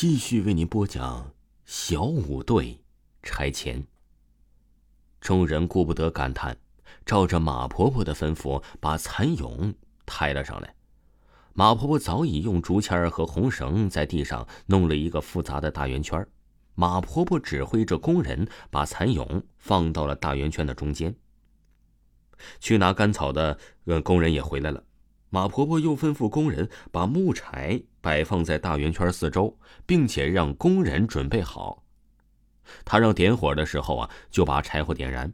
继续为您播讲小五队拆迁。众人顾不得感叹，照着马婆婆的吩咐，把蚕蛹抬了上来。马婆婆早已用竹签和红绳在地上弄了一个复杂的大圆圈。马婆婆指挥着工人把蚕蛹放到了大圆圈的中间。去拿干草的呃工人也回来了。马婆婆又吩咐工人把木柴摆放在大圆圈四周，并且让工人准备好。她让点火的时候啊，就把柴火点燃。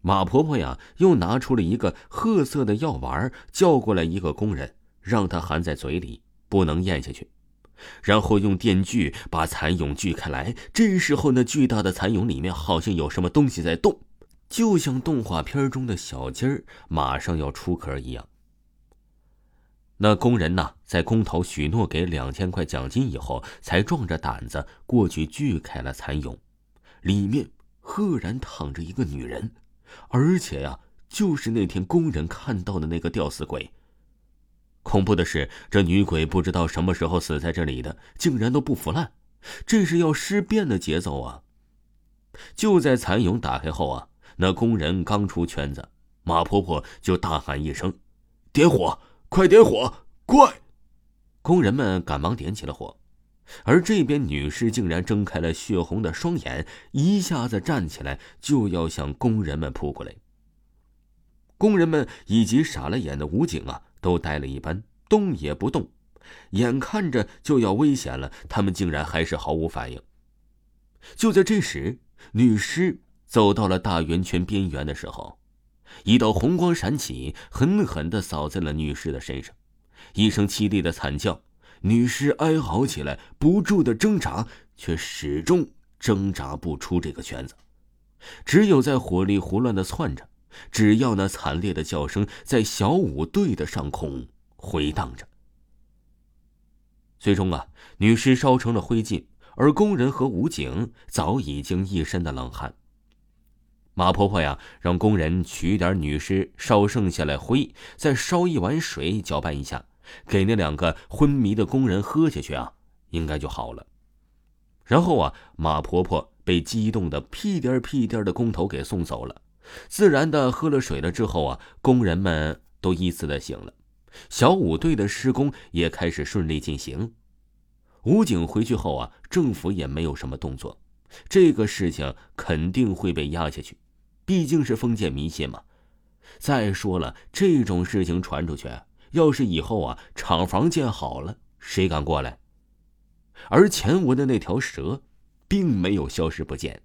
马婆婆呀，又拿出了一个褐色的药丸，叫过来一个工人，让他含在嘴里，不能咽下去。然后用电锯把蚕蛹锯开来。这时候，那巨大的蚕蛹里面好像有什么东西在动，就像动画片中的小鸡儿马上要出壳一样。那工人呐，在工头许诺给两千块奖金以后，才壮着胆子过去锯开了蚕蛹，里面赫然躺着一个女人，而且呀，就是那天工人看到的那个吊死鬼。恐怖的是，这女鬼不知道什么时候死在这里的，竟然都不腐烂，这是要尸变的节奏啊！就在蚕蛹打开后啊，那工人刚出圈子，马婆婆就大喊一声：“点火！”快点火！快！工人们赶忙点起了火，而这边女尸竟然睁开了血红的双眼，一下子站起来就要向工人们扑过来。工人们以及傻了眼的武警啊，都呆了一般，动也不动。眼看着就要危险了，他们竟然还是毫无反应。就在这时，女尸走到了大圆圈边缘的时候。一道红光闪起，狠狠的扫在了女尸的身上，一声凄厉的惨叫，女尸哀嚎起来，不住的挣扎，却始终挣扎不出这个圈子，只有在火力胡乱的窜着，只要那惨烈的叫声在小五队的上空回荡着。最终啊，女尸烧成了灰烬，而工人和武警早已经一身的冷汗。马婆婆呀，让工人取点女尸烧剩下来灰，再烧一碗水搅拌一下，给那两个昏迷的工人喝下去啊，应该就好了。然后啊，马婆婆被激动的屁颠屁颠的工头给送走了。自然的喝了水了之后啊，工人们都依次的醒了，小五队的施工也开始顺利进行。武警回去后啊，政府也没有什么动作，这个事情肯定会被压下去。毕竟是封建迷信嘛。再说了，这种事情传出去，要是以后啊厂房建好了，谁敢过来？而前文的那条蛇，并没有消失不见，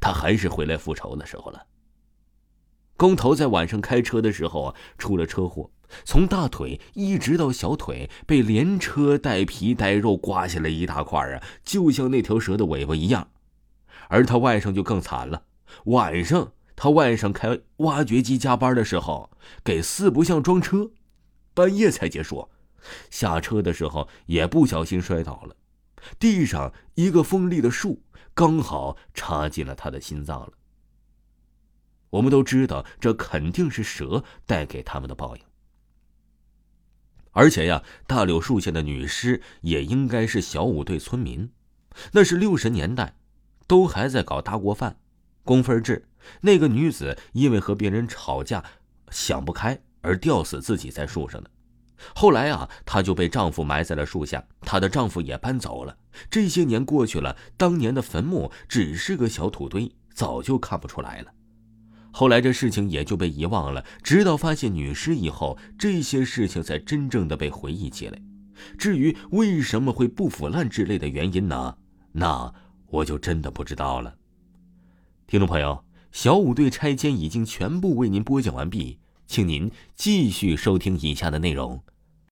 他还是回来复仇的时候了。工头在晚上开车的时候啊，出了车祸，从大腿一直到小腿被连车带皮带肉刮下来一大块啊，就像那条蛇的尾巴一样。而他外甥就更惨了，晚上。他外甥开挖掘机加班的时候，给四不像装车，半夜才结束。下车的时候也不小心摔倒了，地上一个锋利的树刚好插进了他的心脏了。我们都知道，这肯定是蛇带给他们的报应。而且呀，大柳树下的女尸也应该是小五队村民，那是六十年代，都还在搞大锅饭。工分制，那个女子因为和别人吵架，想不开而吊死自己在树上的。后来啊，她就被丈夫埋在了树下，她的丈夫也搬走了。这些年过去了，当年的坟墓只是个小土堆，早就看不出来了。后来这事情也就被遗忘了，直到发现女尸以后，这些事情才真正的被回忆起来。至于为什么会不腐烂之类的原因呢？那我就真的不知道了。听众朋友，小五队拆迁已经全部为您播讲完毕，请您继续收听以下的内容。